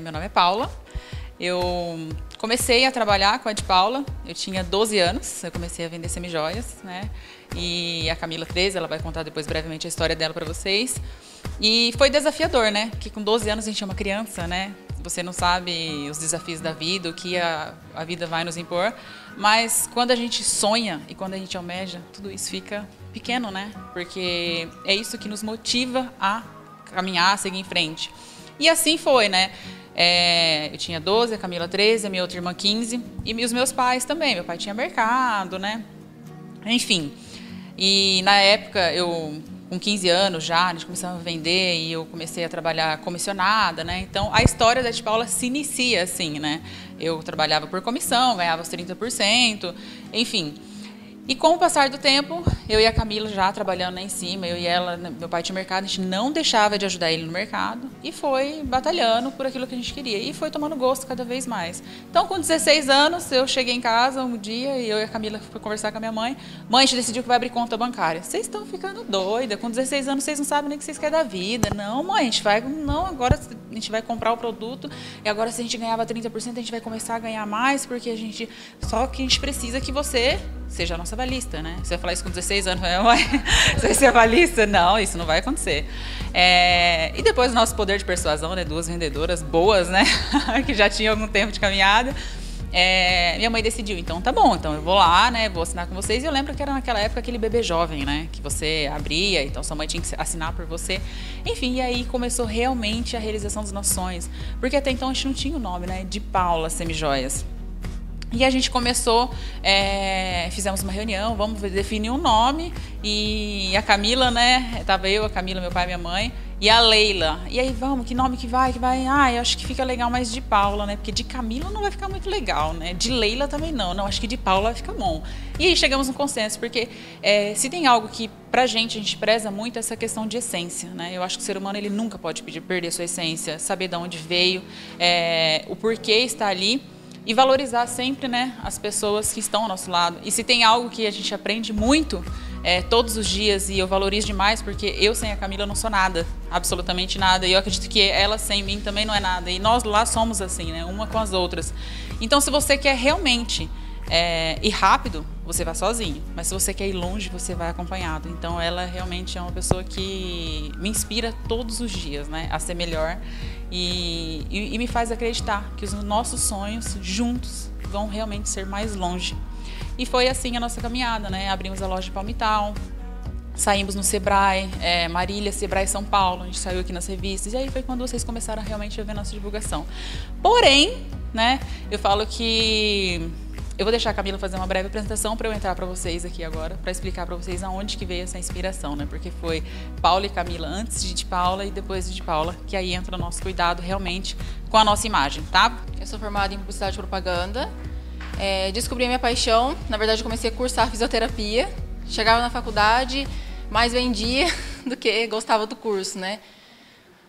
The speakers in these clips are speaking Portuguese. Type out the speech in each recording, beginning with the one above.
Meu nome é Paula. Eu comecei a trabalhar com a de Paula, eu tinha 12 anos, eu comecei a vender semijoias, né? E a Camila 13, ela vai contar depois brevemente a história dela para vocês. E foi desafiador, né? Porque com 12 anos a gente é uma criança, né? Você não sabe os desafios da vida, o que a, a vida vai nos impor. Mas quando a gente sonha e quando a gente almeja, tudo isso fica pequeno, né? Porque é isso que nos motiva a caminhar, a seguir em frente. E assim foi, né? É, eu tinha 12, a Camila 13, a minha outra irmã 15 e os meus pais também. Meu pai tinha mercado, né? Enfim. E na época eu com 15 anos já, a gente começava a vender e eu comecei a trabalhar comissionada, né? Então a história da Paula se inicia assim, né? Eu trabalhava por comissão, ganhava os 30%, enfim. E com o passar do tempo, eu e a Camila já trabalhando lá em cima, eu e ela, né, meu pai tinha mercado, a gente não deixava de ajudar ele no mercado e foi batalhando por aquilo que a gente queria e foi tomando gosto cada vez mais. Então, com 16 anos, eu cheguei em casa um dia e eu e a Camila fui conversar com a minha mãe. Mãe, a gente decidiu que vai abrir conta bancária. Vocês estão ficando doida, com 16 anos vocês não sabem nem o que vocês querem da vida. Não, mãe, a gente vai, não, agora a gente vai comprar o produto e agora se a gente ganhava 30%, a gente vai começar a ganhar mais porque a gente, só que a gente precisa que você seja a nossa avalista, né? Você vai falar isso com 16 anos, você vai ser avalista? Não, isso não vai acontecer. É, e depois o nosso poder de persuasão, né? Duas vendedoras boas, né? que já tinham algum tempo de caminhada. É, minha mãe decidiu, então tá bom, então eu vou lá, né, vou assinar com vocês. E eu lembro que era naquela época aquele bebê jovem, né, que você abria, então sua mãe tinha que assinar por você. Enfim, e aí começou realmente a realização dos nossos sonhos. Porque até então a gente não tinha o nome, né, de Paula Semijoias. E a gente começou, é, fizemos uma reunião, vamos definir um nome. E a Camila, né? Tava eu, a Camila, meu pai minha mãe. E a Leila. E aí, vamos, que nome que vai? Que vai? Ah, eu acho que fica legal mais de Paula, né? Porque de Camila não vai ficar muito legal, né? De Leila também não. Não, acho que de Paula vai ficar bom. E aí chegamos no consenso, porque é, se tem algo que pra gente a gente preza muito é essa questão de essência, né? Eu acho que o ser humano ele nunca pode pedir, perder sua essência, saber de onde veio, é, o porquê está ali e valorizar sempre né, as pessoas que estão ao nosso lado. E se tem algo que a gente aprende muito é, todos os dias e eu valorizo demais, porque eu sem a Camila não sou nada, absolutamente nada. E eu acredito que ela sem mim também não é nada. E nós lá somos assim, né, uma com as outras. Então, se você quer realmente é, ir rápido, você vai sozinho. Mas se você quer ir longe, você vai acompanhado. Então ela realmente é uma pessoa que me inspira todos os dias, né, a ser melhor e, e, e me faz acreditar que os nossos sonhos juntos vão realmente ser mais longe. E foi assim a nossa caminhada, né? Abrimos a loja de Palmital, saímos no Sebrae, é, Marília, Sebrae São Paulo, a gente saiu aqui nas revistas, e aí foi quando vocês começaram realmente a ver nossa divulgação. Porém, né, eu falo que eu vou deixar a Camila fazer uma breve apresentação para eu entrar para vocês aqui agora, para explicar para vocês aonde que veio essa inspiração, né? Porque foi Paula e Camila antes de, Paula e depois de Paula, que aí entra o nosso cuidado realmente com a nossa imagem, tá? Eu sou formada em publicidade e propaganda. É, descobri a minha paixão, na verdade comecei a cursar fisioterapia. Chegava na faculdade, mais vendia do que gostava do curso, né?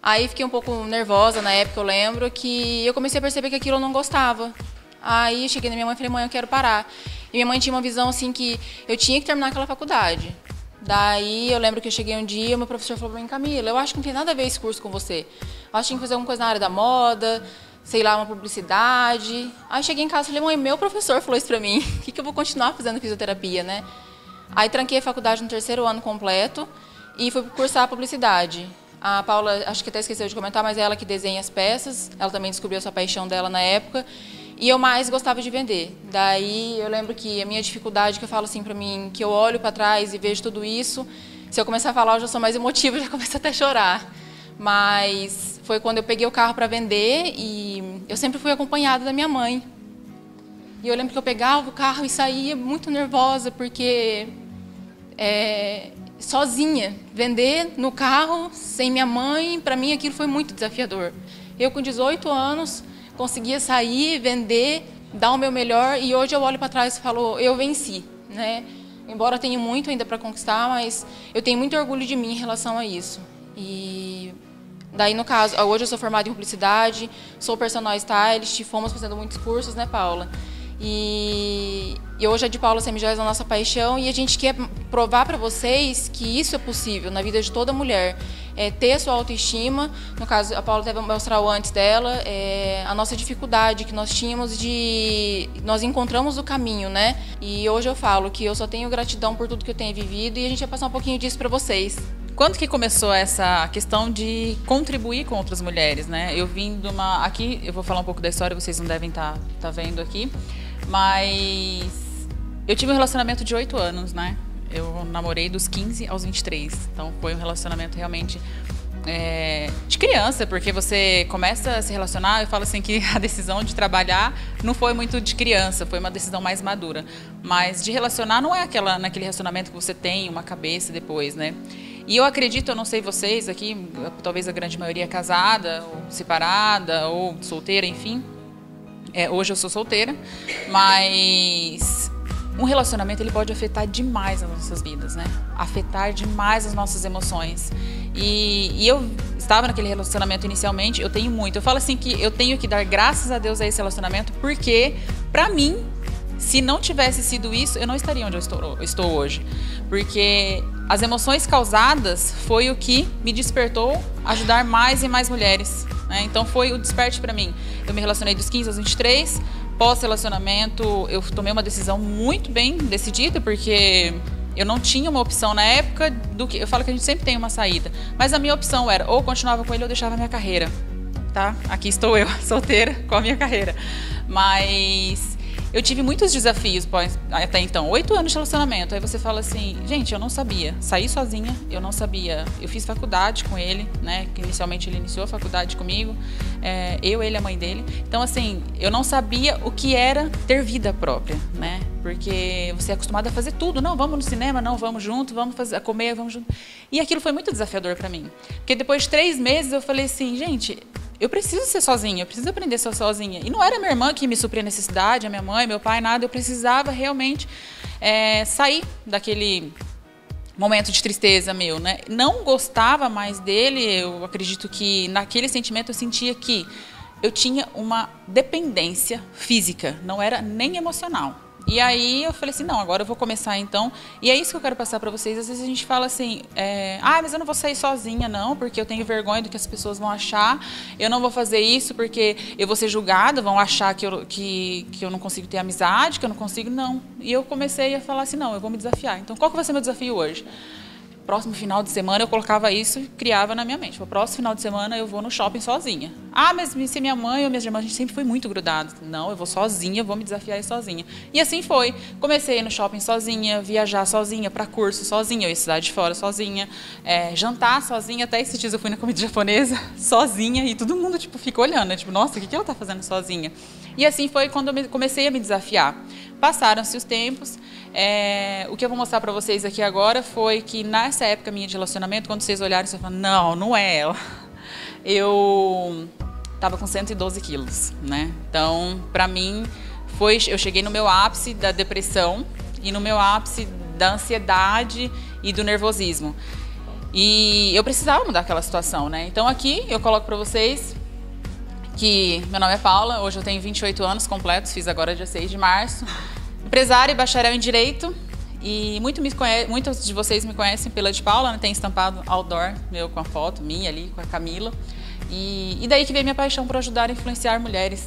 Aí fiquei um pouco nervosa na época, eu lembro, que eu comecei a perceber que aquilo eu não gostava. Aí cheguei na minha mãe e falei, mãe, eu quero parar. E minha mãe tinha uma visão assim que eu tinha que terminar aquela faculdade. Daí eu lembro que eu cheguei um dia, meu professor falou pra mim, Camila, eu acho que não tem nada a ver esse curso com você. Eu acho que tem que fazer alguma coisa na área da moda, sei lá, uma publicidade. Aí cheguei em casa e falei, mãe, meu professor falou isso pra mim, o que, que eu vou continuar fazendo fisioterapia, né? Aí tranquei a faculdade no terceiro ano completo e fui cursar publicidade. A Paula, acho que até esqueceu de comentar, mas é ela que desenha as peças, ela também descobriu essa paixão dela na época. E eu mais gostava de vender. Daí eu lembro que a minha dificuldade, que eu falo assim para mim, que eu olho para trás e vejo tudo isso, se eu começar a falar, eu já sou mais emotiva, já começo até a chorar. Mas foi quando eu peguei o carro para vender e eu sempre fui acompanhada da minha mãe. E eu lembro que eu pegava o carro e saía muito nervosa, porque é, sozinha, vender no carro sem minha mãe, para mim aquilo foi muito desafiador. Eu com 18 anos conseguia sair, vender, dar o meu melhor e hoje eu olho para trás e falo, eu venci, né? Embora tenha muito ainda para conquistar, mas eu tenho muito orgulho de mim em relação a isso. E daí no caso, hoje eu sou formada em publicidade, sou personal stylist, fomos fazendo muitos cursos, né, Paula? E, e hoje a de Paula Semijóias é a nossa paixão e a gente quer provar para vocês que isso é possível na vida de toda mulher. É, ter sua autoestima. No caso, a Paula mostrar o antes dela, é, a nossa dificuldade que nós tínhamos de. Nós encontramos o caminho, né? E hoje eu falo que eu só tenho gratidão por tudo que eu tenho vivido e a gente vai passar um pouquinho disso para vocês. Quando que começou essa questão de contribuir com outras mulheres, né? Eu vim de uma. Aqui, eu vou falar um pouco da história, vocês não devem estar tá, tá vendo aqui, mas eu tive um relacionamento de oito anos, né? Eu namorei dos 15 aos 23. Então foi um relacionamento realmente é, de criança, porque você começa a se relacionar, eu falo assim que a decisão de trabalhar não foi muito de criança, foi uma decisão mais madura. Mas de relacionar não é aquela naquele relacionamento que você tem uma cabeça depois, né? E eu acredito, eu não sei vocês aqui, talvez a grande maioria é casada, ou separada, ou solteira, enfim. É, hoje eu sou solteira, mas um relacionamento ele pode afetar demais as nossas vidas, né? Afetar demais as nossas emoções. E, e, eu estava naquele relacionamento inicialmente, eu tenho muito. Eu falo assim que eu tenho que dar graças a Deus a esse relacionamento, porque para mim, se não tivesse sido isso, eu não estaria onde eu estou, estou hoje. Porque as emoções causadas foi o que me despertou ajudar mais e mais mulheres. Né? Então foi o desperte para mim. Eu me relacionei dos 15 aos 23, Pós-relacionamento, eu tomei uma decisão muito bem decidida, porque eu não tinha uma opção na época do que. Eu falo que a gente sempre tem uma saída. Mas a minha opção era ou continuava com ele ou deixava a minha carreira. Tá? Aqui estou eu, solteira, com a minha carreira. Mas eu tive muitos desafios até então, oito anos de relacionamento. Aí você fala assim, gente, eu não sabia. Saí sozinha, eu não sabia. Eu fiz faculdade com ele, né? Que inicialmente ele iniciou a faculdade comigo. É, eu, ele, a mãe dele. Então, assim, eu não sabia o que era ter vida própria, né? Porque você é acostumado a fazer tudo. Não, vamos no cinema, não, vamos junto, vamos fazer, comer, vamos junto. E aquilo foi muito desafiador para mim. Porque depois de três meses eu falei assim, gente, eu preciso ser sozinha, eu preciso aprender a ser sozinha. E não era minha irmã que me supria necessidade, a minha mãe, meu pai, nada. Eu precisava realmente é, sair daquele momento de tristeza meu, né? Não gostava mais dele. Eu acredito que naquele sentimento eu sentia que eu tinha uma dependência física, não era nem emocional. E aí eu falei assim, não, agora eu vou começar então. E é isso que eu quero passar para vocês. Às vezes a gente fala assim, é, ah, mas eu não vou sair sozinha, não, porque eu tenho vergonha do que as pessoas vão achar. Eu não vou fazer isso porque eu vou ser julgada, vão achar que eu, que, que eu não consigo ter amizade, que eu não consigo, não. E eu comecei a falar assim, não, eu vou me desafiar. Então qual que vai ser meu desafio hoje? Próximo final de semana eu colocava isso e criava na minha mente. O próximo final de semana eu vou no shopping sozinha. Ah, mas se minha mãe ou minhas irmãs, a gente sempre foi muito grudado. Não, eu vou sozinha, vou me desafiar sozinha. E assim foi. Comecei no shopping sozinha, viajar sozinha, para curso sozinha, eu ia cidade de fora sozinha, é, jantar sozinha. Até esses dias eu fui na comida japonesa sozinha e todo mundo tipo fica olhando, né? tipo, nossa, o que ela está fazendo sozinha? E assim foi quando eu comecei a me desafiar. Passaram-se os tempos. É, o que eu vou mostrar para vocês aqui agora foi que nessa época minha de relacionamento, quando vocês olharem, vocês falam, não, não é ela. Eu estava com 112 quilos, né? Então, para mim, foi, eu cheguei no meu ápice da depressão e no meu ápice da ansiedade e do nervosismo. E eu precisava mudar aquela situação, né? Então aqui eu coloco para vocês que meu nome é Paula, hoje eu tenho 28 anos completos, fiz agora dia 6 de março. Empresária e bacharel em Direito. E muito me conhece, muitos de vocês me conhecem pela de Paula, né? tem estampado outdoor meu com a foto minha ali, com a Camila. E, e daí que veio minha paixão por ajudar a influenciar mulheres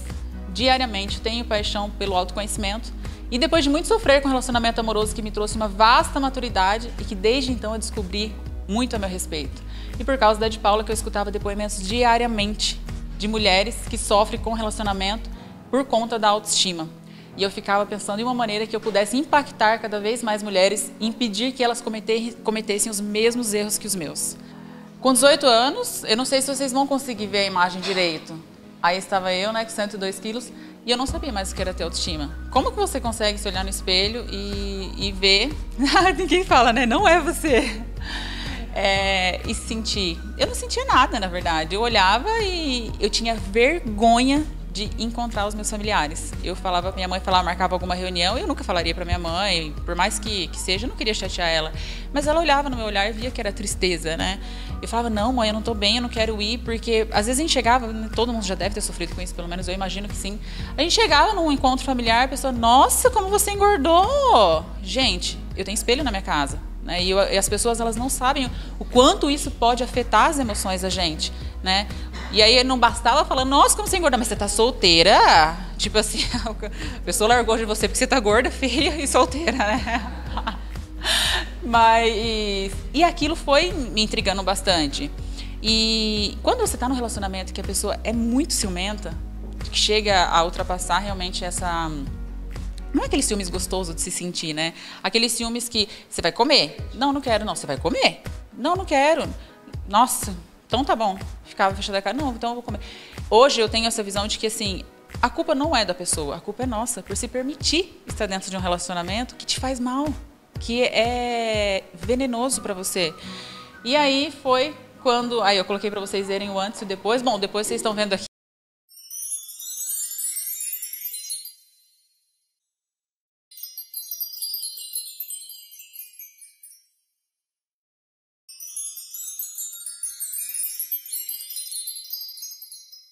diariamente. Tenho paixão pelo autoconhecimento. E depois de muito sofrer com um relacionamento amoroso que me trouxe uma vasta maturidade e que desde então eu descobri muito a meu respeito. E por causa da de Paula que eu escutava depoimentos diariamente de mulheres que sofrem com relacionamento por conta da autoestima. E eu ficava pensando em uma maneira que eu pudesse impactar cada vez mais mulheres e impedir que elas cometessem os mesmos erros que os meus. Com 18 anos, eu não sei se vocês vão conseguir ver a imagem direito. Aí estava eu, né, com 102 quilos, e eu não sabia mais o que era ter autoestima. Como que você consegue se olhar no espelho e, e ver? Ninguém fala, né? Não é você é, e sentir. Eu não sentia nada, na verdade. Eu olhava e eu tinha vergonha de encontrar os meus familiares. Eu falava, minha mãe falava, marcava alguma reunião, eu nunca falaria para minha mãe, por mais que, que seja, eu não queria chatear ela. Mas ela olhava no meu olhar e via que era tristeza, né? Eu falava, não, mãe, eu não tô bem, eu não quero ir, porque às vezes a gente chegava, todo mundo já deve ter sofrido com isso, pelo menos eu imagino que sim. A gente chegava num encontro familiar, a pessoa, nossa, como você engordou! Gente, eu tenho espelho na minha casa. Né? E, e, as pessoas elas não sabem o quanto isso pode afetar as emoções da gente, né? E aí não bastava falar, nossa, como você engorda, mas você tá solteira? Tipo assim, a pessoa largou de você porque você tá gorda, feia e solteira, né? Mas e aquilo foi me intrigando bastante. E quando você está num relacionamento que a pessoa é muito ciumenta, que chega a ultrapassar realmente essa não é aquele ciúmes gostoso de se sentir, né? Aqueles ciúmes que você vai comer. Não, não quero, não. Você vai comer. Não, não quero. Nossa, então tá bom. Ficava fechada a cara. Não, então eu vou comer. Hoje eu tenho essa visão de que, assim, a culpa não é da pessoa, a culpa é nossa, por se permitir estar dentro de um relacionamento que te faz mal, que é venenoso para você. E aí foi quando. Aí eu coloquei para vocês verem o antes e o depois. Bom, depois vocês estão vendo aqui